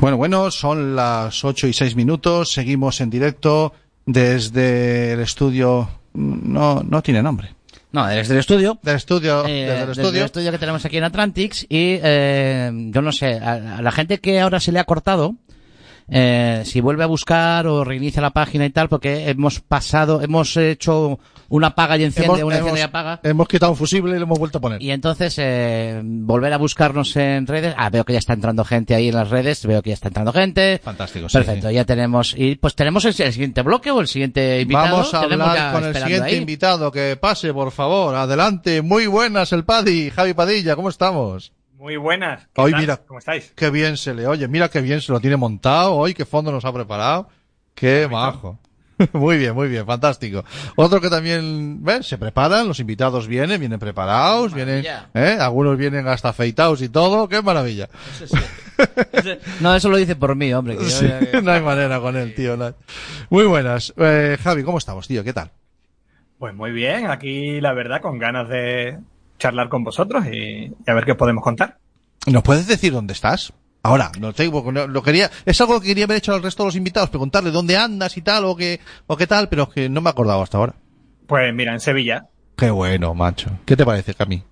Bueno, bueno, son las 8 y 6 minutos. Seguimos en directo desde el estudio. No, no tiene nombre. No, desde el estudio. Del estudio, Eh, desde el desde estudio. el estudio que tenemos aquí en Atlantics y eh, yo no sé, a, a la gente que ahora se le ha cortado, eh, si vuelve a buscar o reinicia la página y tal, porque hemos pasado, hemos hecho una apaga y enciende, Hemos- una enciende y apaga. Hemos quitado un fusible y lo hemos vuelto a poner. Y entonces, eh, volver a buscarnos en redes. Ah, veo que ya está entrando gente ahí en las redes. Veo que ya está entrando gente. Fantástico, sí, Perfecto, sí. ya tenemos. Y pues tenemos el, el siguiente bloque o el siguiente invitado. Vamos a hablar con el siguiente ahí. invitado. Que pase, por favor. Adelante. Muy buenas, el Paddy. Javi Padilla, ¿cómo estamos? Muy buenas. ¿Qué Hoy tal? mira. ¿Cómo estáis? Qué bien se le oye. Mira qué bien se lo tiene montado hoy. Qué fondo nos ha preparado. Qué majo. Muy bien, muy bien, fantástico. Otro que también, ¿ves? Se preparan, los invitados vienen, vienen preparados, vienen. ¿eh? Algunos vienen hasta afeitados y todo, qué maravilla. No, eso lo dice por mí, hombre. que yo no hay manera con él, tío. no. Muy buenas. Eh, Javi, ¿cómo estamos, tío? ¿Qué tal? Pues muy bien, aquí la verdad con ganas de charlar con vosotros y, y a ver qué podemos contar. ¿Nos puedes decir dónde estás? Ahora, no tengo, no- lo quería, es algo que quería haber hecho al resto de los invitados, preguntarle dónde andas y tal, o qué, o qué tal, pero es que no me he acordado hasta ahora. Pues mira, en Sevilla. Qué bueno, macho. ¿Qué te parece, Cami?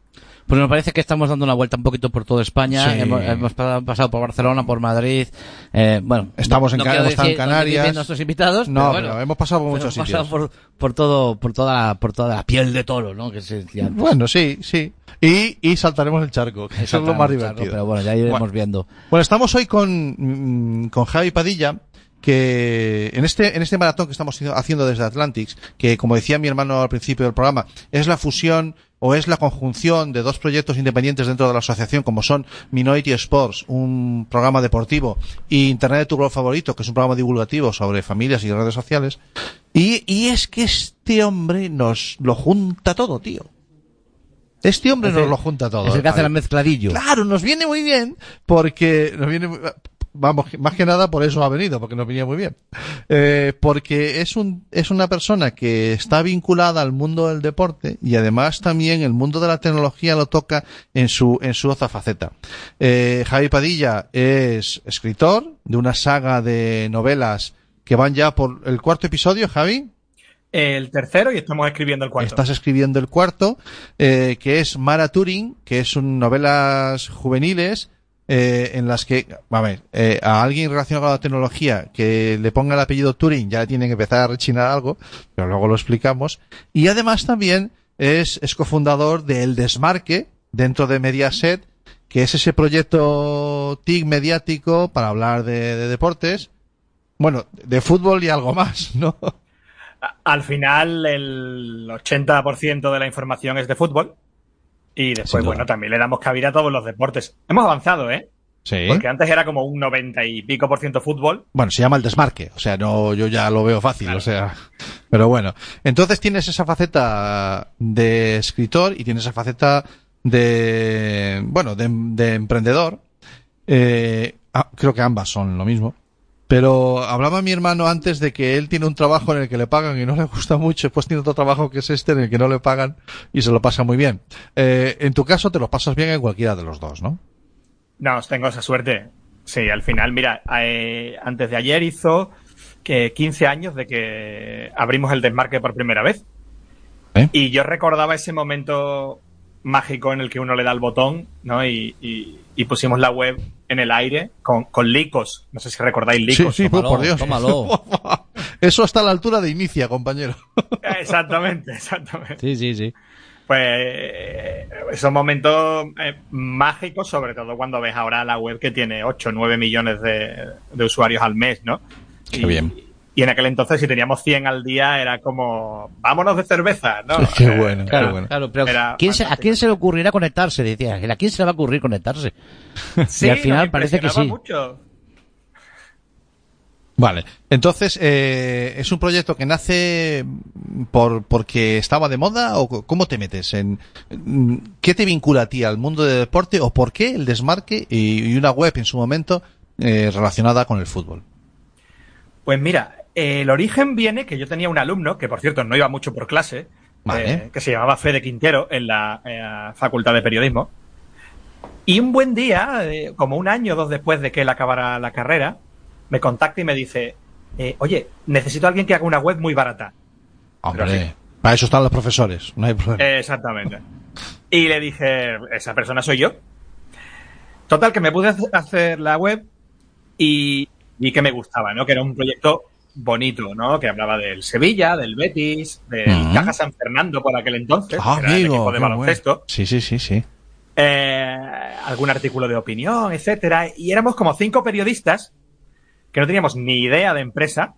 Pues me parece que estamos dando una vuelta un poquito por toda España. Sí. Hemos, hemos pa- pasado por Barcelona, por Madrid. Eh, bueno, Estamos en Ca- quiero hemos estado en decir dónde Canarias. nuestros invitados. No, pero bueno, pero hemos pasado por muchos hemos sitios. pasado por, por todo, por toda, por toda la piel de toro, ¿no? Que se decía antes. Bueno, sí, sí. Y, y saltaremos el charco, que eso es lo más divertido. Pero bueno, ya iremos Bueno. viendo. Bueno, estamos hoy con, mm, con Javi Padilla, que en este, en este maratón que estamos haciendo desde Atlantics, que como decía mi hermano al principio del programa, es la fusión o es la conjunción de dos proyectos independientes dentro de la asociación, como son Minority Sports, un programa deportivo, y Internet de tu blog favorito, que es un programa divulgativo sobre familias y redes sociales. Y, y es que este hombre nos lo junta todo, tío. Este hombre Es nos el- lo junta todo. Es el que hace el mezcladillo. Claro, nos viene muy bien porque nos viene, muy- vamos, más que nada por eso ha venido, porque nos venía muy bien. Eh, porque es un, es una persona que está vinculada al mundo del deporte y además también el mundo de la tecnología lo toca en su, en su otra faceta. Eh, Javi Padilla es escritor de una saga de novelas que van ya por el cuarto episodio, Javi. El tercero y estamos escribiendo el cuarto. Estás escribiendo el cuarto, eh, que es Mara Turing, que es un novelas juveniles eh, en las que, a ver, eh, a alguien relacionado con la tecnología que le ponga el apellido Turing ya le tiene que empezar a rechinar algo, pero luego lo explicamos. Y además también es, cofundador de El Desmarque dentro de Mediaset, que es ese proyecto TIC mediático para hablar de, de deportes. Bueno, de fútbol y algo más, ¿no? Al final, el 80% de la información es de fútbol. Y después, bueno, también le damos cabida a todos los deportes. Hemos avanzado, ¿eh? Sí. Porque antes era como un 90 y pico por ciento fútbol. Bueno, se llama el desmarque, o sea, no, yo ya lo veo fácil, o sea, pero bueno. Entonces tienes esa faceta de escritor y tienes esa faceta de, bueno, de, de emprendedor. Eh, ah, creo que ambas son lo mismo. Pero hablaba mi hermano antes de que él tiene un trabajo en el que le pagan y no le gusta mucho, pues tiene otro trabajo que es este en el que no le pagan y se lo pasa muy bien. Eh, en tu caso te lo pasas bien en cualquiera de los dos, ¿no? No, tengo esa suerte. Sí, al final, mira, eh, antes de ayer hizo que 15 años de que abrimos el desmarque por primera vez. ¿Eh? Y yo recordaba ese momento mágico en el que uno le da el botón, ¿no? Y, y- y pusimos la web en el aire con, con Licos. No sé si recordáis Licos. sí, sí, tómalo, por Dios. tómalo. Eso está a la altura de inicia, compañero. Exactamente, exactamente. Sí, sí, sí. Pues esos momentos eh, mágicos, sobre todo cuando ves ahora la web que tiene 8 o 9 millones de, de usuarios al mes, ¿no? Qué y, bien. Y en aquel entonces, si teníamos 100 al día, era como, vámonos de cerveza, ¿no? Qué Eh, bueno, qué Claro, bueno. claro, pero Era ¿quién se- ¿a quién se le ocurrirá conectarse? Decía, ¿a quién se le va a ocurrir conectarse? Sí, y al final parece que sí. mucho. Vale, entonces, eh, ¿es un proyecto que nace por porque estaba de moda o cómo te metes? en ¿Qué te vincula a ti al mundo del deporte o por qué el desmarque y, y una web en su momento eh, relacionada con el fútbol? Pues mira, el origen viene que yo tenía un alumno, que por cierto no iba mucho por clase, Vale. eh, que se llamaba Fede Quintero en la, Facultad de Periodismo. Y un buen día, eh, como un año o dos después de que él acabara la carrera, me contacta y me dice, eh, oye, necesito a alguien que haga una web muy barata. Hombre, para eso están los profesores, no hay problema. Exactamente. Y le dije, esa persona soy yo. Total, que me pude hace- hacer la web y vi que me gustaba, ¿no? Que era un proyecto bonito, ¿no? Que hablaba del Sevilla, del Betis, del Ujú. Caja San Fernando por aquel entonces, ah, que era el amigo, equipo de baloncesto. bueno. Sí, sí, sí, sí. eh, algún artículo de opinión, etcétera. Y éramos como cinco periodistas que no teníamos ni idea de empresa,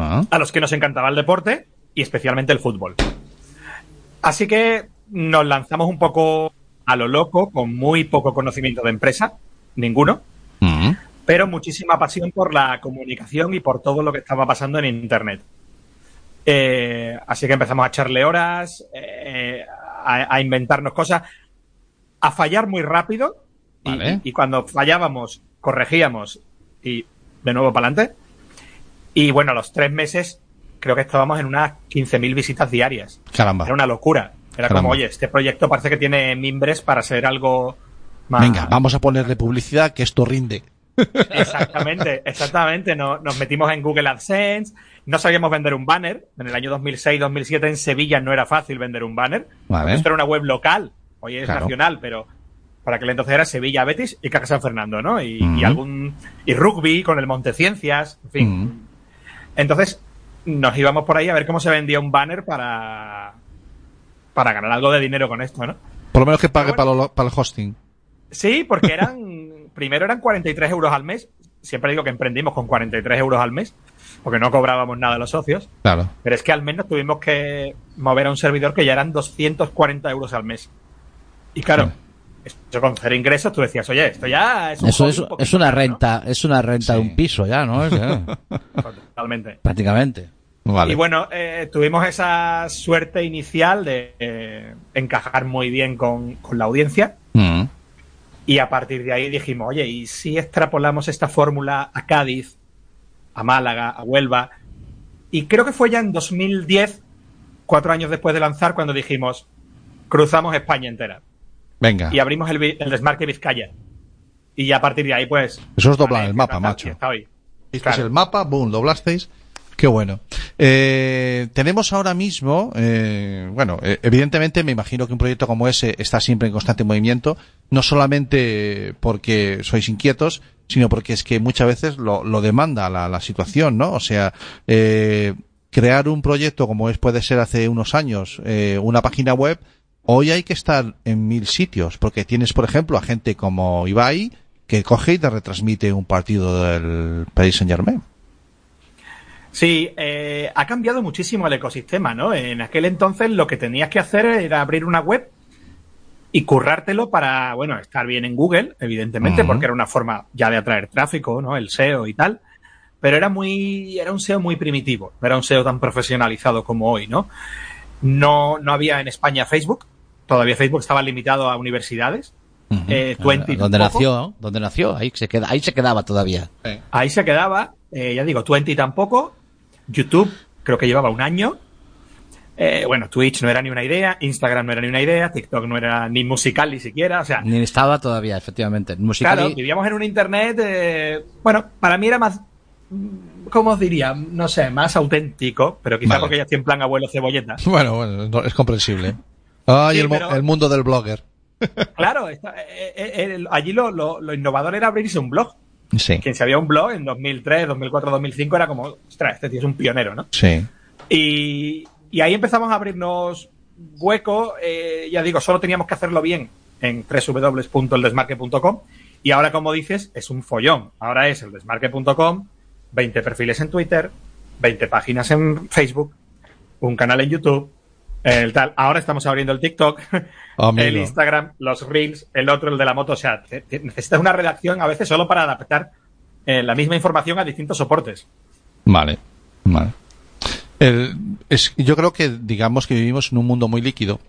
Ah, a los que nos encantaba el deporte y especialmente el fútbol. Así que nos lanzamos un poco a lo loco, con muy poco conocimiento de empresa, ninguno, mm. Pero muchísima pasión por la comunicación y por todo lo que estaba pasando en Internet. Eh, así que empezamos a echarle horas, eh, a, a inventarnos cosas, a fallar muy rápido y, cuando fallábamos, corregíamos y de nuevo para adelante. Y bueno, a los tres meses creo que estábamos en unas 15.000 visitas diarias. Caramba. Era una locura. Era Caramba. como, oye, este proyecto parece que tiene mimbres para ser algo más... Venga, vamos a ponerle publicidad que esto rinde. Exactamente, exactamente. No- nos metimos en Google AdSense, no sabíamos vender un banner. En el año 2006-2007 en Sevilla no era fácil vender un banner. Vale. Esto era una web local, hoy es Claro. nacional, pero para aquel entonces era Sevilla, Betis y Caja San Fernando, ¿no? Y, algún y rugby con el Monteciencias, en fin. Entonces nos íbamos por ahí a ver cómo se vendía un banner para para ganar algo de dinero con esto, ¿no? Por lo menos que pague Pero para, lo- para el hosting. Sí, porque eran. Primero eran 43 euros al mes. Siempre digo que emprendimos con 43 euros al mes, porque no cobrábamos nada a los socios. Claro. Pero es que al menos tuvimos que mover a un servidor que ya eran 240 euros al mes. Y claro, eso con cero ingresos, tú decías, oye, esto ya es un Eso es, un poquito es una renta, es una renta de Sí. un piso ya, ¿no? Es, Totalmente. prácticamente. Vale. Y bueno, eh, tuvimos esa suerte inicial de eh, encajar muy bien con, con la audiencia. Mm. Y a partir de ahí dijimos, oye, ¿y si extrapolamos esta fórmula a Cádiz, a Málaga, a Huelva? Y creo que fue ya en 2010, cuatro años después de lanzar, cuando dijimos, cruzamos España entera. Venga. Y abrimos el, desmarque Vizcaya. Y ya a partir de ahí, pues... Eso es doblar vale, el mapa, macho. está hoy. Claro. el mapa, boom, doblasteis. Qué bueno. Eh, tenemos ahora mismo, eh, bueno, eh, evidentemente me imagino que un proyecto como ese está siempre en constante movimiento, no solamente porque sois inquietos, sino porque es que muchas veces lo, lo demanda la, la situación, ¿no? O sea, eh, crear un proyecto como es puede ser hace unos años, eh, una página web, hoy hay que estar en mil sitios, porque tienes, por ejemplo, a gente como Ibai, que coge y te retransmite un partido del Paris Saint Germain. Sí, eh, ha cambiado muchísimo el ecosistema, ¿no? En aquel entonces lo que tenías que hacer era abrir una web y currártelo para, bueno, estar bien en Google, evidentemente, porque era una forma ya de atraer tráfico, ¿no? El SEO y tal. Pero era muy, era un SEO muy primitivo, no era un SEO tan profesionalizado como hoy, ¿no? No, no había en España Facebook, todavía Facebook estaba limitado a universidades. Eh, Twenty donde nació, donde nació, ahí se queda, ahí se quedaba todavía. Ahí se quedaba, eh, ya digo, Twenty tampoco, YouTube creo que llevaba un año, Eh, bueno, Twitch no era ni una idea, Instagram no era ni una idea, TikTok no era ni musical ni siquiera, o sea, Ni estaba todavía, efectivamente. Musical claro, vivíamos en un internet, eh, bueno, para mí era más, mm, ¿cómo os diría? No sé, más auténtico, pero quizá Vale. porque ya estoy en plan abuelo cebolleta. Bueno, bueno, no, es comprensible. Ay, Sí, el, pero- el mundo del blogger. Claro, está- eh, eh, el- allí lo, lo- lo innovador era abrirse un blog. Sí, Quien se había un blog en 2003, 2004, 2005 era como, ostras, este tío es un pionero, ¿no? sí. Y, y ahí empezamos a abrirnos hueco. eh, ya digo, solo teníamos que hacerlo bien en www.eldesmarque.com. Y ahora, como dices, es un follón. Ahora es eldesmarque.com, 20 perfiles en Twitter, 20 páginas en Facebook, un canal en YouTube, el tal. Ahora estamos abriendo el TikTok, Amigo. el Instagram, los Reels, el otro, el de la moto. O sea, te- te- necesitas una redacción a veces solo para adaptar eh, la misma información a distintos soportes. Vale, vale. El- es, yo creo que, digamos que vivimos en un mundo muy líquido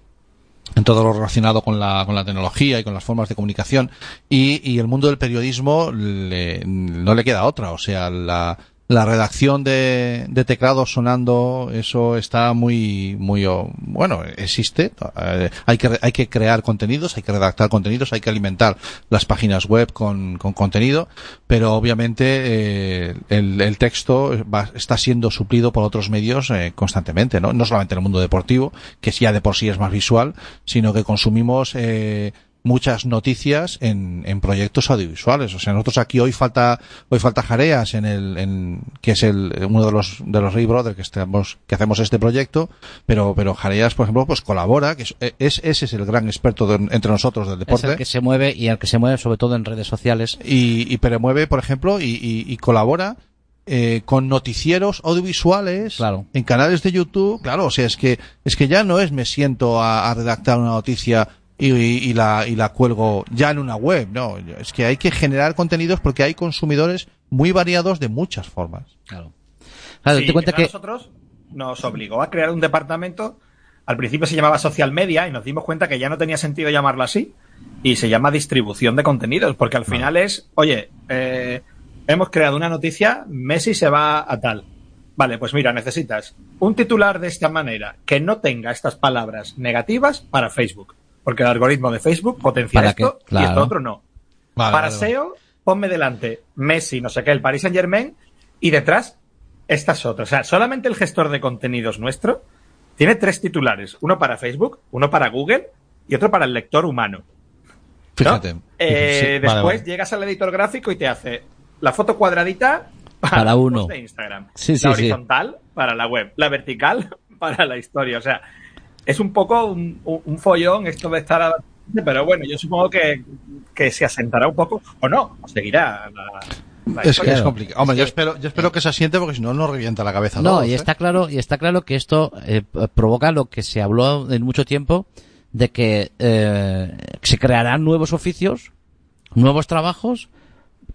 en todo lo relacionado con la, con la tecnología y con las formas de comunicación y, y el mundo del periodismo le- no le queda otra. O sea, la, la redacción de, de teclados sonando, eso está muy, muy, oh, bueno, existe. Eh, hay que, hay que crear contenidos, hay que redactar contenidos, hay que alimentar las páginas web con, con contenido, pero obviamente eh, el, el texto va- está siendo suplido por otros medios eh, constantemente, ¿no? No solamente en el mundo deportivo, que ya de por sí es más visual, sino que consumimos eh, muchas noticias en, en proyectos audiovisuales. O sea, nosotros aquí hoy falta, hoy falta Jareas en el, en, que es el, uno de los, de los Ray Brothers que estamos, que hacemos este proyecto, pero, pero Jareas, por ejemplo, pues colabora, que es, es- ese es el gran experto de- entre nosotros del Es deporte el que se mueve y el que se mueve sobre todo en redes sociales. y, y promueve, por ejemplo, y, y- y colabora eh, con noticieros audiovisuales Claro. en canales de YouTube. Claro, o sea, es que es que ya no es me siento a, a redactar una noticia y, y- y la y la cuelgo ya en una web, no, es que hay que generar contenidos porque hay consumidores muy variados de muchas formas. Claro. Claro, Sí, te cuenta a que nosotros nos obligó a crear un departamento. Al principio se llamaba Social Media y nos dimos cuenta que ya no tenía sentido llamarlo así. Y se llama distribución de contenidos, porque al final es, oye, eh, hemos creado una noticia, Messi se va a tal. Vale, pues mira, necesitas un titular de esta manera que no tenga estas palabras negativas para Facebook. Porque el algoritmo de Facebook potencia Para esto y esto otro no. Vale, Para vale, vale. SEO, ponme delante Messi, no sé qué, el Paris Saint Germain, y detrás estas otras. O sea, solamente el gestor de contenidos nuestro tiene tres titulares: uno para Facebook, uno para Google y otro para el lector humano. ¿no? Fíjate. Eh, Sí, después llegas al editor gráfico y te hace la foto cuadradita para, uno. de Instagram, Sí, sí, la sí. horizontal para la web, la vertical para la historia. O sea, es un poco un, un- un follón esto de estar a- pero bueno, yo supongo que, que se asentará un poco o no, o seguirá la, Es que historia. es complicado. Hombre, yo espero, yo espero que se asiente porque si no nos revienta la cabeza. No, todos, y ¿eh? está claro, y está claro que esto eh, provoca lo que se habló en mucho tiempo de que eh, se crearán nuevos oficios, nuevos trabajos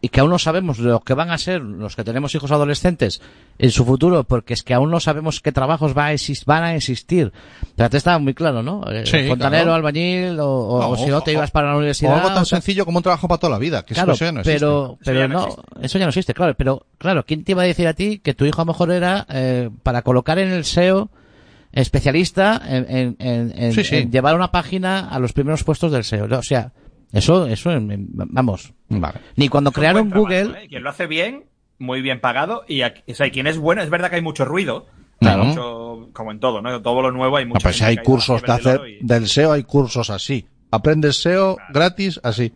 y que aún no sabemos lo que van a ser los que tenemos hijos adolescentes en su futuro, porque es que aún no sabemos qué trabajos va a van a existir. O sea, te estaba muy claro, ¿no? Eh, Sí, fontanero, claro. albañil, o, o- No, o si no te o- ibas para la O universidad. algo tan o sencillo como un trabajo para toda la vida. Que Claro, eso ya no existe. pero, Eso pero ya no no, existe. eso ya no existe, claro, pero claro, ¿quién te iba a decir a ti que tu hijo a lo mejor era eh, para colocar en el SEO especialista en, en- en- en- Sí, sí. en llevar una página a los primeros puestos del SEO? O sea, eso, eso, en- en- vamos, Vale. ni cuando crearon trabajo, Google, ¿eh? Quien lo hace bien, muy bien pagado, y aquí- o sea, quien es bueno, es verdad que hay mucho ruido. Claro. mucho- como en todo, ¿no? Todo lo nuevo hay No, mucho. pero si hay cursos de hacer Y, del SEO, hay cursos así. Aprendes SEO gratis así.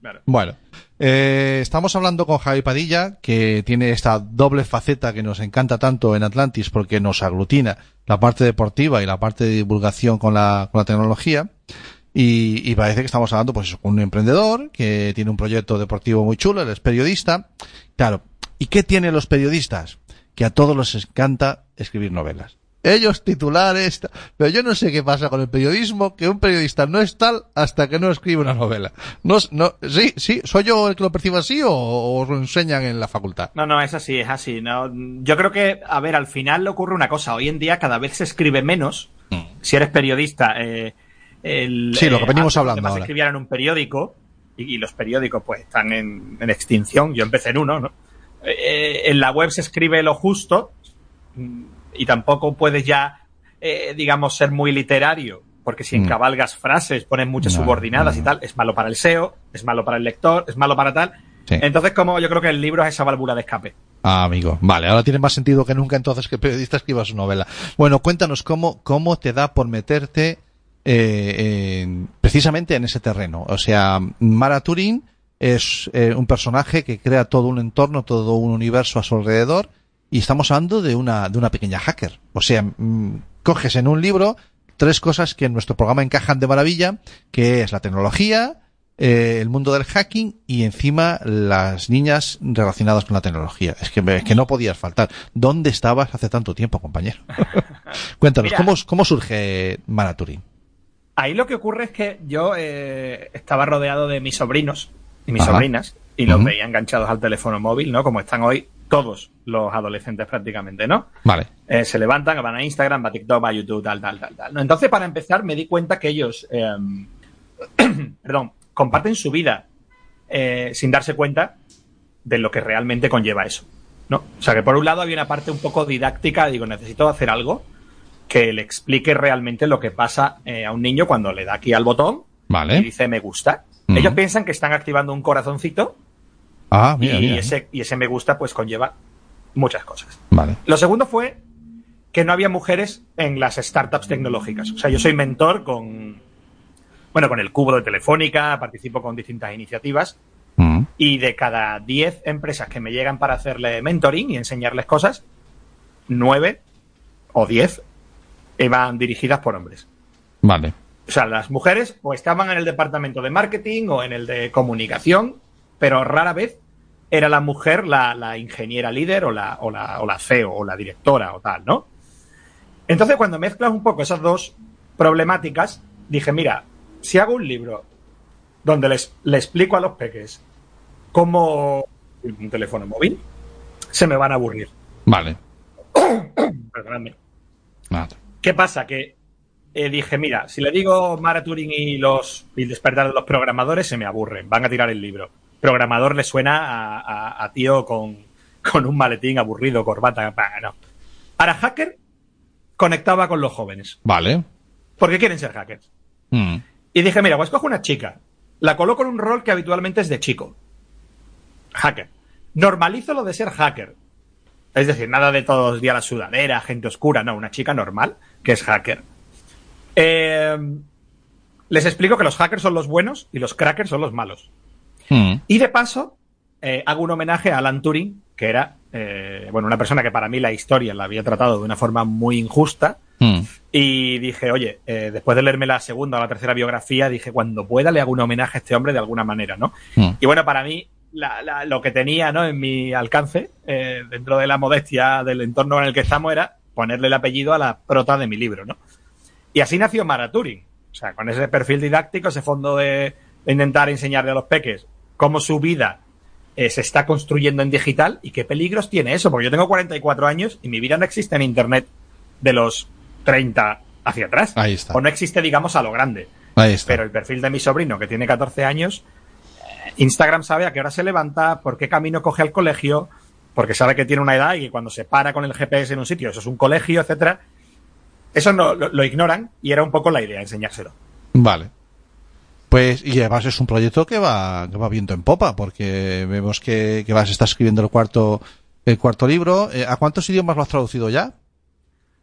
claro. Bueno, eh, estamos hablando con Javi Padilla, que tiene esta doble faceta que nos encanta tanto en Atlantis porque nos aglutina la parte deportiva y la parte de divulgación con la, con la tecnología. Y, y parece que estamos hablando, pues, eso, con un emprendedor que tiene un proyecto deportivo muy chulo, él es periodista. Claro, ¿y qué tienen los periodistas? Que a todos les encanta escribir novelas. Ellos titulares, pero yo no sé qué pasa con el periodismo, que un periodista no es tal hasta que no escribe una novela. No, no, sí, sí, ¿soy yo el que lo percibo así o, o os lo enseñan en la facultad? No, no, es así, es así. No, yo creo que, a ver, al final ocurre una cosa. Hoy en día cada vez se escribe menos. Si eres periodista, eh, el. Sí, lo que eh, venimos antes hablando ahora. escribían en un periódico y, y los periódicos pues están en, en extinción. Yo empecé en uno, ¿no? Eh, en la web se escribe lo justo y tampoco puedes ya, eh, digamos, ser muy literario. Porque si Mm. encabalgas frases, pones muchas No, subordinadas no. y tal, es malo para el SEO, es malo para el lector, es malo para tal. Sí. Entonces, como yo creo que el libro es esa válvula de escape. Ah, amigo. Vale, ahora tiene más sentido que nunca entonces que el periodista escriba su novela. Bueno, cuéntanos cómo, cómo te da por meterte eh, en- precisamente en ese terreno. O sea, Mara Turing es eh, un personaje que crea todo un entorno, todo un universo a su alrededor y estamos hablando de una, de una pequeña hacker. O sea, mm, coges en un libro tres cosas que en nuestro programa encajan de maravilla, que es la tecnología, eh, el mundo del hacking y encima las niñas relacionadas con la tecnología. Es que, es que no podías faltar. ¿Dónde estabas hace tanto tiempo, compañero? Cuéntanos, Mira. ¿cómo, ¿cómo surge Mara Turing? Ahí lo que ocurre es que yo eh, estaba rodeado de mis sobrinos y mis Ajá. sobrinas y los veía enganchados al teléfono móvil, ¿no? Como están hoy todos los adolescentes prácticamente, ¿no? Vale. Eh, se levantan, van a Instagram, va a TikTok, va a YouTube, tal, tal, tal, tal. ¿no? Entonces, para empezar, me di cuenta que ellos, eh, perdón, comparten su vida eh, sin darse cuenta de lo que realmente conlleva eso, ¿no? O sea, que por un lado había una parte un poco didáctica, digo, necesito hacer algo que le explique realmente lo que pasa eh, a un niño cuando le da aquí al botón Vale. y dice me gusta. Ellos piensan que están activando un corazoncito Ah, mira, y, mira. Ese, y ese me gusta pues conlleva muchas cosas. Vale. Lo segundo fue que no había mujeres en las startups tecnológicas. O sea, yo soy mentor con, bueno, con el cubo de Telefónica, participo con distintas iniciativas y de cada 10 empresas que me llegan para hacerle mentoring y enseñarles cosas, 9 o 10 iban dirigidas por hombres. Vale. O sea, las mujeres o estaban en el departamento de marketing o en el de comunicación, pero rara vez era la mujer la, la ingeniera líder o la, o, la, o la CEO o la directora o tal, ¿no? Entonces, cuando mezclas un poco esas dos problemáticas, dije, mira, si hago un libro donde les, le explico a los peques cómo un teléfono móvil, se me van a aburrir. Vale. Perdonadme. Vale. ¿Qué pasa? Que eh, dije, mira, si le digo Mara Turing y los y el despertar de los programadores, se me aburren, van a tirar el libro. Programador le suena a, a- a tío con, con un maletín aburrido, corbata, no. Ahora, hacker conectaba con los jóvenes, Vale. porque quieren ser hackers. Mm. Y dije, mira, pues cojo una chica, la coloco en un rol que habitualmente es de chico. Hacker. Normalizo lo de ser hacker. Es decir, nada de todos los días la sudadera, gente oscura, no, una chica normal que es hacker. Eh, les explico que los hackers son los buenos y los crackers son los malos. Mm. Y de paso, eh, hago un homenaje a Alan Turing, que era, eh, bueno, una persona que para mí la historia la había tratado de una forma muy injusta. Mm. Y dije, oye, eh, después de leerme la segunda o la tercera biografía, dije, cuando pueda le hago un homenaje a este hombre de alguna manera, ¿no? Mm. Y bueno, para mí, la- la- lo que tenía ¿no? en mi alcance, eh, dentro de la modestia del entorno en el que estamos, era ponerle el apellido a la prota de mi libro, ¿no? Y así nació Mara Turing. O sea, con ese perfil didáctico, ese fondo de, de intentar enseñarle a los peques cómo su vida eh, se está construyendo en digital y qué peligros tiene eso. Porque yo tengo 44 años y mi vida no existe en Internet de los 30 hacia atrás. Ahí está. O no existe, digamos, a lo grande. Ahí está. Pero el perfil de mi sobrino, que tiene 14 años, eh, Instagram sabe a qué hora se levanta, por qué camino coge al colegio, porque sabe que tiene una edad y que cuando se para con el GPS en un sitio, eso es un colegio, etcétera. Eso no, lo, lo ignoran y era un poco la idea, enseñárselo. Vale. Pues, y además es un proyecto que va, que va viento en popa, porque vemos que, que vas a estar escribiendo el cuarto, el cuarto libro. Eh, ¿A cuántos idiomas lo has traducido ya?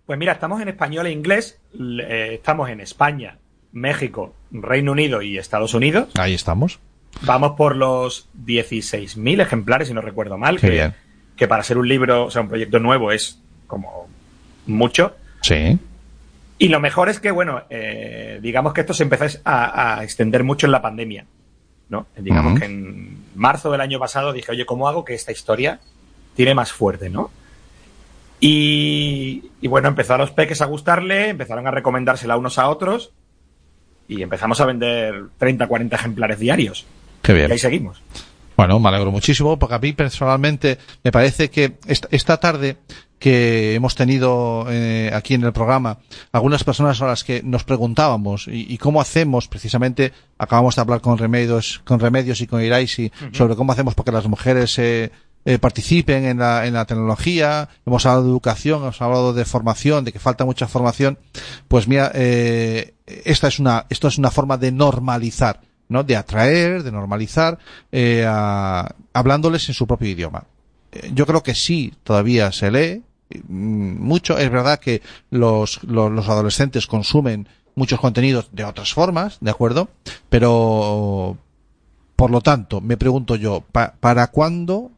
Pues mira, estamos en español e inglés, eh, estamos en España, México, Reino Unido y Estados Unidos. Ahí estamos. Vamos por los 16.000 ejemplares, si no recuerdo mal, Qué que, bien. Que para ser un libro, o sea, un proyecto nuevo es como mucho. Sí. Y lo mejor es que, bueno, eh, digamos que esto se empezó a, a extender mucho en la pandemia. ¿no? Digamos que en marzo del año pasado dije, oye, ¿cómo hago que esta historia tire más fuerte, no? Y, y bueno, empezó a los peques a gustarle, empezaron a recomendársela unos a otros y empezamos a vender 30, 40 ejemplares diarios. Qué Y bien. ahí seguimos. Bueno, me alegro muchísimo porque a mí personalmente me parece que esta, tarde que hemos tenido eh, aquí en el programa, algunas personas a las que nos preguntábamos y, y cómo hacemos, precisamente, acabamos de hablar con Remedios, con Remedios y con Iraisi sobre cómo hacemos para que las mujeres eh, eh, participen en la, en la tecnología, hemos hablado de educación, hemos hablado de formación, de que falta mucha formación, pues mira, eh, esta es una, esto es una forma de normalizar, ¿no? De atraer, de normalizar, eh, hablándoles en su propio idioma. Eh, Yo creo que sí, todavía se lee mm, mucho. Es verdad que los, los, los adolescentes consumen muchos contenidos de otras formas, ¿de acuerdo? Pero, por lo tanto, me pregunto yo, pa- ¿para cuándo?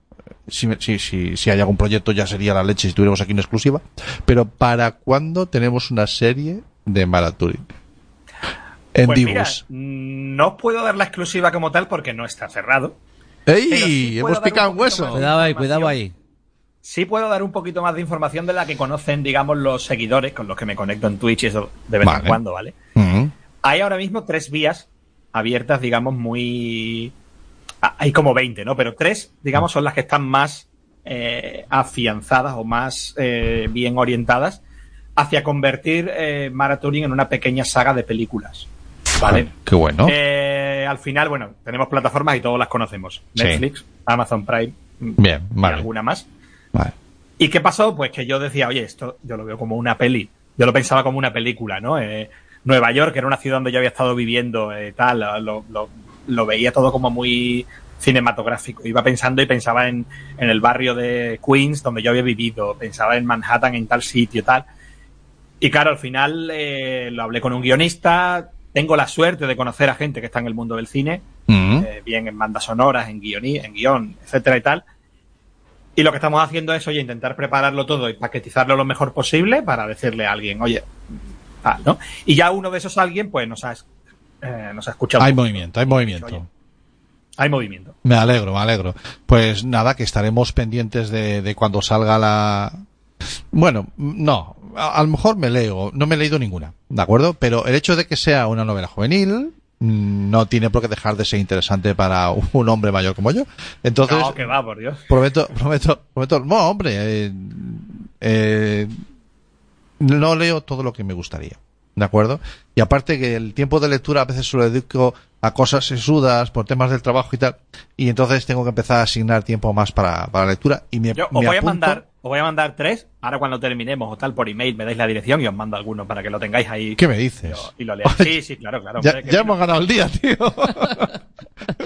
Si, si, si, si hay algún proyecto ya sería la leche si tuviéramos aquí una exclusiva, pero ¿para cuándo tenemos una serie de Maraturi? En Pues mira, Dibus. no os puedo dar la exclusiva como tal porque no está cerrado. ¡Ey! sí puedo hemos dar un picado un hueso. más. Cuidado ahí, cuidado ahí. Sí puedo dar un poquito más de información de la que conocen, digamos, los seguidores con los que me conecto en Twitch y eso de vez Vale. en cuando, ¿vale? Ujú. Hay ahora mismo tres vías abiertas, digamos, muy... ah, Hay como 20, ¿no? Pero tres, digamos, son las que están más eh, afianzadas o más eh, bien orientadas hacia convertir eh, Mara Turing en una pequeña saga de películas. ¿Vale? Qué bueno. Eh, al final, bueno, tenemos plataformas y todos las conocemos. Sí. Netflix, Amazon Prime, Bien, y vale. alguna más. vale. ¿Y qué pasó? Pues que yo decía, oye, esto yo lo veo como una peli. Yo lo pensaba como una película, ¿no? Eh, Nueva York, que era una ciudad donde yo había estado viviendo, eh, tal, lo, lo- lo veía todo como muy cinematográfico. Iba pensando y pensaba en, en el barrio de Queens, donde yo había vivido, pensaba en Manhattan, en tal sitio, tal. Y claro, al final eh, lo hablé con un guionista, tengo la suerte de conocer a gente que está en el mundo del cine, Mm. eh, bien en bandas sonoras, en guion, en guion, etcétera y tal. Y lo que estamos haciendo es, oye, intentar prepararlo todo y paquetizarlo lo mejor posible para decirle a alguien, oye, tal, ¿no? Y ya uno de esos alguien, pues nos ha, eh, nos ha escuchado. Hay movimiento, hay movimiento. Oye, hay movimiento. Me alegro, me alegro. Pues nada, que estaremos pendientes de, de cuando salga la... Bueno, no, a, a lo mejor me leo, no me he leído ninguna, ¿de acuerdo? Pero el hecho de que sea una novela juvenil mm, no tiene por qué dejar de ser interesante para un hombre mayor como yo. Entonces, no, que va, por Dios. prometo, prometo, prometo, no, hombre, eh, eh, no leo todo lo que me gustaría. ¿De acuerdo? Y aparte que el tiempo de lectura a veces se lo dedico a cosas sesudas por temas del trabajo y tal. Y entonces tengo que empezar a asignar tiempo más para, para la lectura. Y me, Yo os me voy a apunto- mandar, os voy a mandar tres, ahora cuando terminemos o tal por email me dais la dirección y os mando alguno para que lo tengáis ahí ¿Qué me dices? y lo leáis. Sí, sí, claro, claro. Ya, hombre, hemos ganado el día, tío.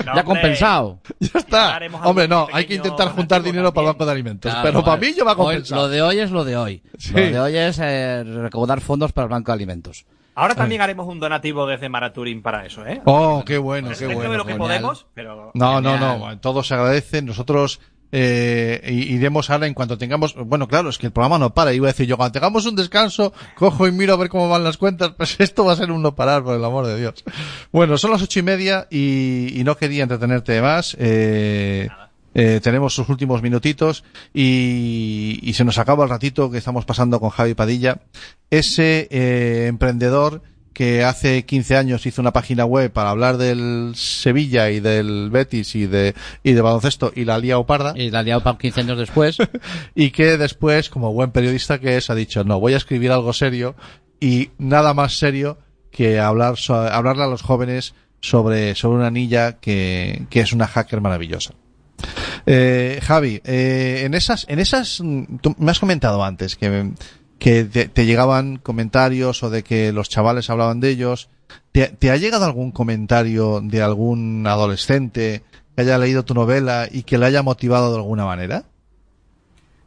no, Ya hombre. compensado. ya está. Hombre, no, hay que intentar juntar dinero para el banco de alimentos. Claro, pero para mí yo va a Hoy- compensar. lo de hoy es lo de hoy. Sí. Lo de hoy es eh, recaudar fondos para el Banco de Alimentos. Ahora también haremos un donativo desde Maraturin para eso, ¿eh? Oh, qué bueno, qué Dentro bueno. de lo que genial. podemos, pero No, no, no, todo se agradece. Nosotros eh, iremos ahora en cuanto tengamos, bueno, claro, es que el programa no para. Iba a decir yo, cuando tengamos un descanso, cojo y miro a ver cómo van las cuentas. Pues esto va a ser un no parar, por el amor de Dios. Bueno, son las ocho y media y, y no quería entretenerte más. Eh, eh, tenemos sus últimos minutitos y, y se nos acaba el ratito que estamos pasando con Javi Padilla. Ese eh, emprendedor que hace 15 años hizo una página web para hablar del Sevilla y del Betis y de, y de baloncesto y la Lía Parda Y la ha liado para 15 años después. y que después, como buen periodista que es, ha dicho, no, voy a escribir algo serio y nada más serio que hablar so- hablarle a los jóvenes sobre, sobre una niña que, que es una hacker maravillosa. Eh, Javi, eh, en esas, en esas, mm, tú me has comentado antes que, que te, te llegaban comentarios o de que los chavales hablaban de ellos. ¿Te, te ha llegado algún comentario de algún adolescente que haya leído tu novela y que le haya motivado de alguna manera?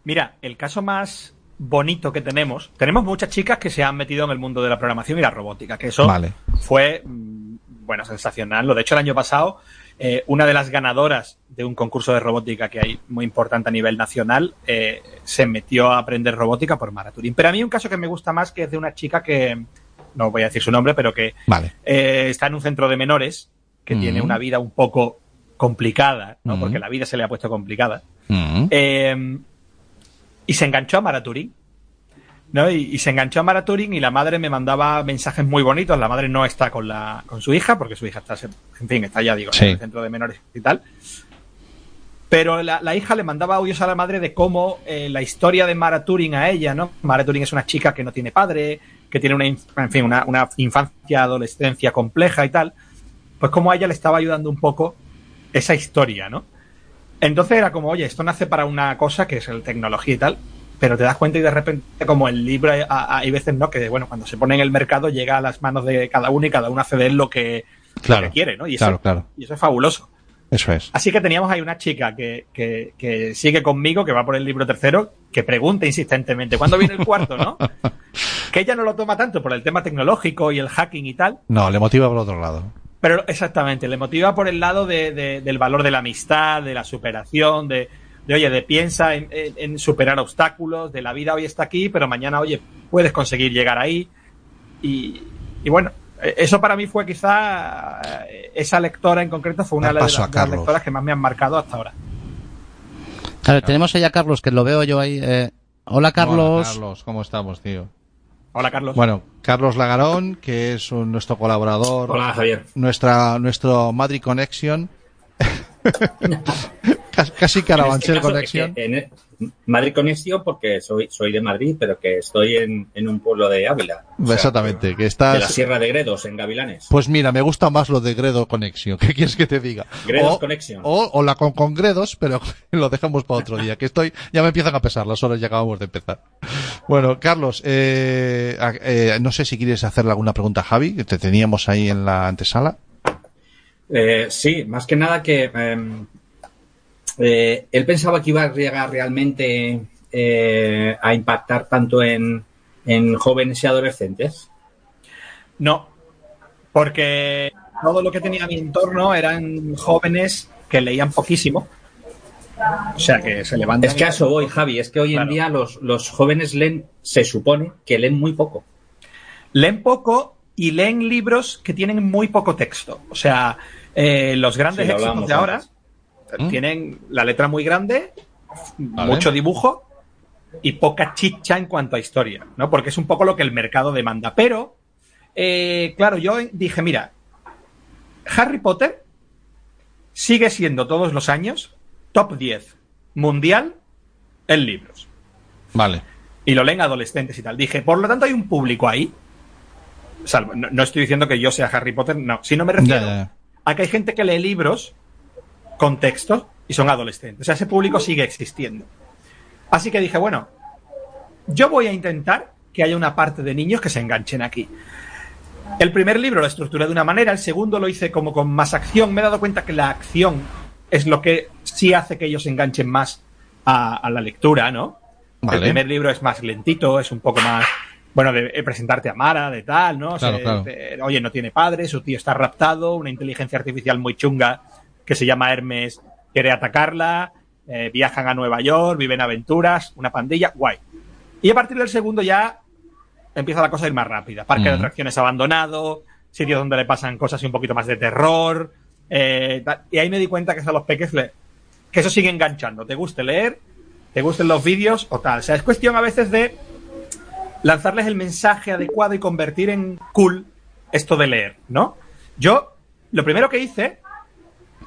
Mira, el caso más bonito que tenemos, tenemos muchas chicas que se han metido en el mundo de la programación y la robótica, que eso Vale. fue, mm, bueno, sensacional. Lo de hecho, el año pasado, eh, una de las ganadoras de un concurso de robótica que hay muy importante a nivel nacional, eh, se metió a aprender robótica por Maraturín. Pero a mí un caso que me gusta más que es de una chica que, no voy a decir su nombre, pero que Vale. eh, está en un centro de menores, que Mm. tiene una vida un poco complicada, ¿no? Mm. Porque la vida se le ha puesto complicada. Mm. Y se enganchó a Maraturín. ¿No? Y, y se enganchó a Maraturín y la madre me mandaba mensajes muy bonitos. La madre no está con la con su hija, porque su hija está, en fin, está ya, digo, Sí. en el centro de menores y tal. Pero la, la hija le mandaba audios a la madre de cómo eh, la historia de Mara Turing a ella, ¿no? Mara Turing es una chica que no tiene padre, que tiene una, en fin, una, una infancia, adolescencia compleja y tal. Pues cómo a ella le estaba ayudando un poco esa historia, ¿no? Entonces era como, oye, esto nace para una cosa que es el tecnología y tal, pero te das cuenta y de repente como el libro a- a- hay veces no que bueno cuando se pone en el mercado llega a las manos de cada uno y cada uno hace de él lo que, lo Claro. que quiere, ¿no? Y eso, Claro, claro. y eso es fabuloso. Eso es. Así que teníamos ahí una chica que, que, que sigue conmigo, que va por el libro tercero, que pregunta insistentemente, ¿cuándo viene el cuarto, no? que ella no lo toma tanto por el tema tecnológico y el hacking y tal, No, le motiva por otro lado. pero exactamente, le motiva por el lado de, de- del valor de la amistad, de la superación, de, de oye, de piensa en, en- en superar obstáculos, de la vida hoy está aquí, pero mañana, oye, puedes conseguir llegar ahí. Y, y bueno, eh, eso para mí fue quizá, eh, esa lectora en concreto fue una de las, de lectoras que más me han marcado hasta ahora. A ver, tenemos ahí a Carlos, que lo veo yo ahí. eh, Hola, Carlos. Hola, Carlos, ¿cómo estamos, tío? Hola, Carlos. Bueno, Carlos Lagarón, que es un- nuestro colaborador. Hola, Javier. Nuestra, nuestro Madrid Connection. Casi, Carabanchel este Conexión. que en- Madrid Conexión porque soy, soy de Madrid, pero que estoy en, en un pueblo de Ávila. O sea, Exactamente, que De la estás... Sierra de Gredos, en Gavilanes. Pues mira, me gusta más lo de Gredo Conexión. ¿Qué quieres que te diga? Gredos o, Connection. O, o la con, con Gredos, pero lo dejamos para otro día. Que estoy, ya me empiezan a pesar las horas y acabamos de empezar. Bueno, Carlos, eh, eh, no sé si quieres hacerle alguna pregunta a Javi, que te teníamos ahí en la antesala. Eh, sí, más que nada que em, eh, él pensaba que iba a llegar realmente eh, a impactar tanto en, en jóvenes y adolescentes. No, porque todo lo que tenía a mi entorno eran jóvenes que leían poquísimo. O sea, que se levantan. Es que a eso voy, Javi. Es que hoy Claro. en día los, los jóvenes leen, se supone que leen muy poco. Leen poco y leen libros que tienen muy poco texto. O sea, eh, los grandes Sí, éxitos de ahora antes. ¿Mm? tienen la letra muy grande, mucho dibujo y poca chicha en cuanto a historia, ¿no? Porque es un poco lo que el mercado demanda. Pero, eh, claro, yo dije, mira, Harry Potter sigue siendo todos los años top 10 mundial en libros. Vale. Y lo leen adolescentes y tal. Dije, por lo tanto hay un público ahí. Salvo, no, no estoy diciendo que yo sea Harry Potter, no. Si no me refiero a que hay gente que lee libros con textos y son adolescentes. O sea, ese público sigue existiendo. Así que dije, bueno, yo voy a intentar que haya una parte de niños que se enganchen aquí. El primer libro lo estructuré de una manera, el segundo lo hice como con más acción. Me he dado cuenta que la acción es lo que sí hace que ellos se enganchen más a, a la lectura, ¿no? Vale. El primer libro es más lentito, es un poco más, bueno, de, de presentarte a Mara, de tal, ¿no? Claro, Se- claro. de- oye, no tiene padre, su tío está raptado, una inteligencia artificial muy chunga que se llama Hermes quiere atacarla, eh, viajan a Nueva York, viven aventuras, una pandilla, guay. Y a partir del segundo ya empieza la cosa a ir más rápida. Parque de atracciones abandonado, sitios donde le pasan cosas y un poquito más de terror. eh, y ahí me di cuenta que eso a los peques le- que eso sigue enganchando. Te guste leer, te gusten los vídeos o tal. O sea, es cuestión a veces de lanzarles el mensaje adecuado y convertir en cool esto de leer, ¿no? Yo, lo primero que hice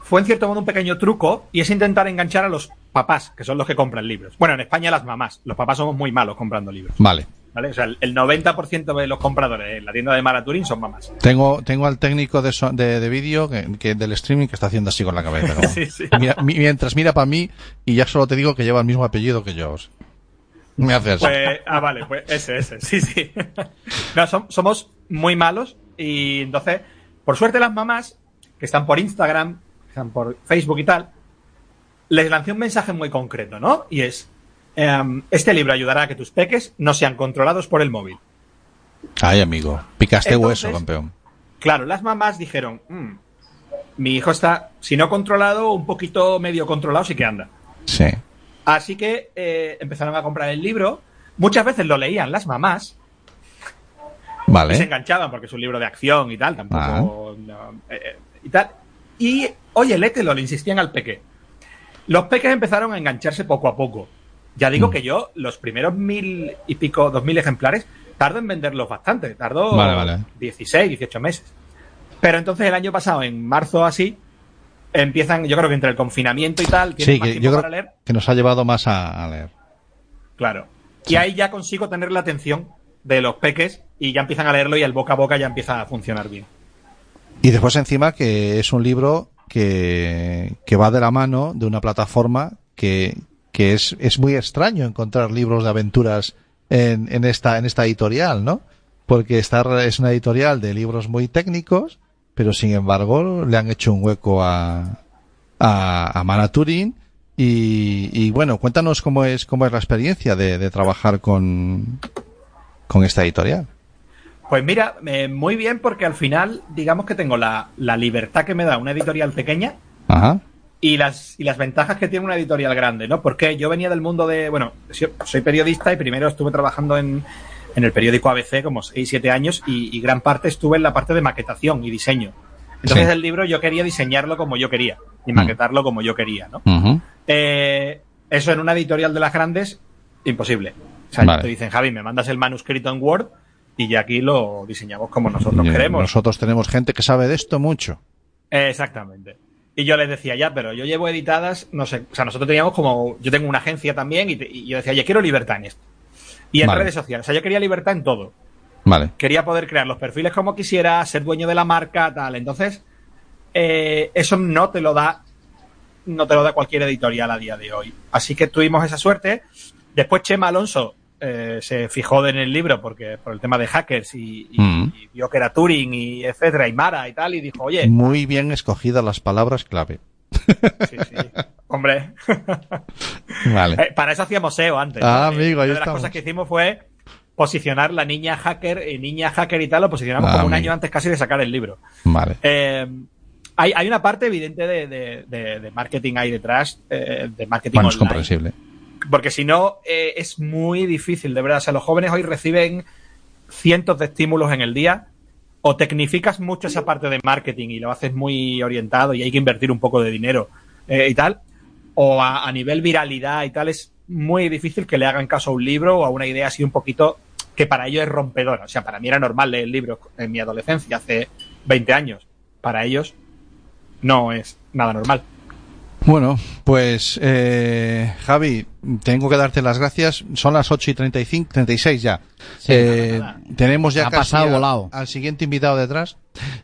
fue en cierto modo un pequeño truco y es intentar enganchar a los papás, que son los que compran libros. Bueno, en España las mamás. Los papás somos muy malos comprando libros. Vale. ¿Vale? O sea, el el 90% de los compradores en la tienda de Maraturín son mamás. Tengo, tengo al técnico de, so- de, de vídeo que, que del streaming que está haciendo así con la cabeza. Sí, sí. Mira- mientras mira para mí y ya solo te digo que lleva el mismo apellido que yo. Me hace así. Pues, ah, vale, pues ese, ese, sí, sí. No, som- somos muy malos y entonces, por suerte las mamás, que están por Instagram, están por Facebook y tal, les lancé un mensaje muy concreto, ¿no? Y es, em, este libro ayudará a que tus peques no sean controlados por el móvil. Ay, amigo. Picaste Entonces- hueso, campeón. Claro, las mamás dijeron, "Mm, mi hijo está, si no controlado, un poquito medio controlado, sí que anda. Sí. Así que eh, empezaron a comprar el libro. Muchas veces lo leían las mamás y se Vale. enganchaban porque es un libro de acción y tal, tampoco. no, eh, eh, y tal. Y, oye, lételo, le insistían al peque. Los peques empezaron a engancharse poco a poco. Ya digo Mm. que yo, los primeros mil y pico, dos mil ejemplares, tardo en venderlos bastante. Tardó Vale, vale. 16, 18 meses. Pero entonces el año pasado, en marzo así, empiezan, yo creo que entre el confinamiento y tal, tienen Sí, más que yo para creo leer. que nos ha llevado más a, a leer. Claro. Y ahí ya consigo tener la atención de los peques y ya empiezan a leerlo y el boca a boca ya empieza a funcionar bien. Y después encima que es un libro que, que va de la mano de una plataforma que, que es, es muy extraño encontrar libros de aventuras en, en esta, en esta editorial, ¿no? Porque esta es una editorial de libros muy técnicos, pero sin embargo le han hecho un hueco a, a, a. Y, y bueno, cuéntanos cómo es, cómo es la experiencia de, de trabajar con, con esta editorial. Pues mira, eh, muy bien porque al final, digamos que tengo la, la libertad que me da una editorial pequeña Ajá. y las, y las ventajas que tiene una editorial grande, ¿no? Porque yo venía del mundo de, bueno, so- soy periodista y primero estuve trabajando en, en el periódico ABC como 6, 7 años y, y gran parte estuve en la parte de maquetación y diseño. Entonces Sí. el libro yo quería diseñarlo como yo quería y maquetarlo como yo quería, ¿no? Eh, eso en una editorial de las grandes, imposible. O sea, Vale. te dicen, Javi, me mandas el manuscrito en Word y ya aquí lo diseñamos como nosotros Y, queremos. Nosotros tenemos gente que sabe de esto mucho. Exactamente. Y yo les decía, ya, pero yo llevo editadas, no sé, o sea, nosotros teníamos como, yo tengo una agencia también y, te- y yo decía, yo quiero libertad en esto. Y en Vale. redes sociales, o sea, yo quería libertad en todo. Vale. Quería poder crear los perfiles como quisiera, ser dueño de la marca, tal. Entonces, eh, eso no te lo da, no te lo da cualquier editorial a día de hoy. Así que tuvimos esa suerte. Después Chema Alonso eh, se fijó en el libro porque por el tema de hackers y, y- Mm. y vio que era Turing y etcétera y Mara y tal y dijo, oye, Muy bien escogidas las palabras clave. sí, sí, hombre, Vale. Eh, para eso hacíamos SEO antes. Ah, Eh, amigo, una de las estamos. cosas que hicimos fue posicionar la niña hacker y niña hacker y tal, lo posicionamos Ah, como un año antes casi de sacar el libro. Vale. Eh, hay, hay una parte evidente de, de- de- de marketing ahí detrás, de marketing Bueno, es comprensible. Porque si no, eh, es muy difícil, de verdad. O sea, los jóvenes hoy reciben cientos de estímulos en el día. O tecnificas mucho esa parte de marketing y lo haces muy orientado y hay que invertir un poco de dinero eh, y tal. O a, a nivel viralidad y tal, es muy difícil que le hagan caso a un libro o a una idea así un poquito que para ellos es rompedora. O sea, para mí era normal leer libros en mi adolescencia, hace 20 años. Para ellos no es nada normal. Bueno, pues eh, Javi, tengo que darte las gracias. Son las 8 y 35, 36 ya. Sí, Eh, nada, nada. tenemos ya Ha casi pasado a- volado. al siguiente invitado detrás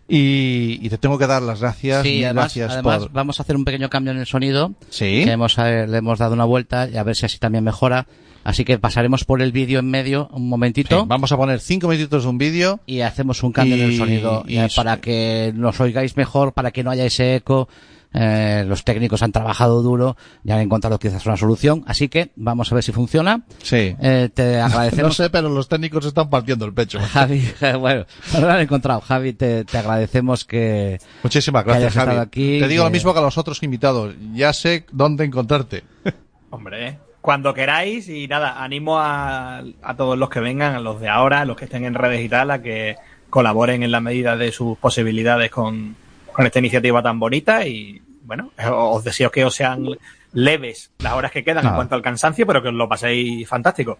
y, y te tengo que dar las gracias. Sí, además, gracias además por... vamos a hacer un pequeño cambio en el sonido. Sí. Que hemos, eh, le hemos dado una vuelta y a ver si así también mejora. Así que pasaremos por el vídeo en medio un momentito. Sí, Vamos a poner 5 minutitos de un vídeo. y hacemos un cambio en el sonido y eh, para que nos oigáis mejor, para que no haya ese eco. Eh, los técnicos han trabajado duro y han encontrado quizás una solución, así que vamos a ver si funciona. Sí. Eh, te No agradecemos. sé, pero los técnicos están partiendo el pecho. Javi, bueno, no lo han encontrado. Javi, te, te agradecemos que, Muchísimas Que gracias, hayas Javi. aquí, te digo que- lo mismo que a los otros invitados. Ya sé dónde encontrarte. Hombre, cuando queráis y nada, animo a, a todos los que vengan, a los de ahora, a los que estén en redes y tal, a que colaboren en la medida de sus posibilidades con, con esta iniciativa tan bonita y bueno, os deseo que os sean leves las horas que quedan en cuanto al cansancio, pero que os lo paséis fantástico.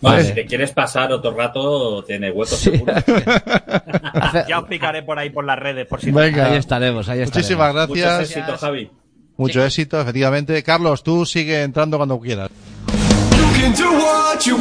Vale, Vale. si te quieres pasar otro rato, tiene hueco Sí. seguro. Ya os picaré por ahí por las redes, por si Venga. ahí estaremos, ahí estaremos. Muchísimas Muchos gracias. éxitos, Javi. Mucho éxito, efectivamente. Carlos, tú sigue entrando cuando quieras. You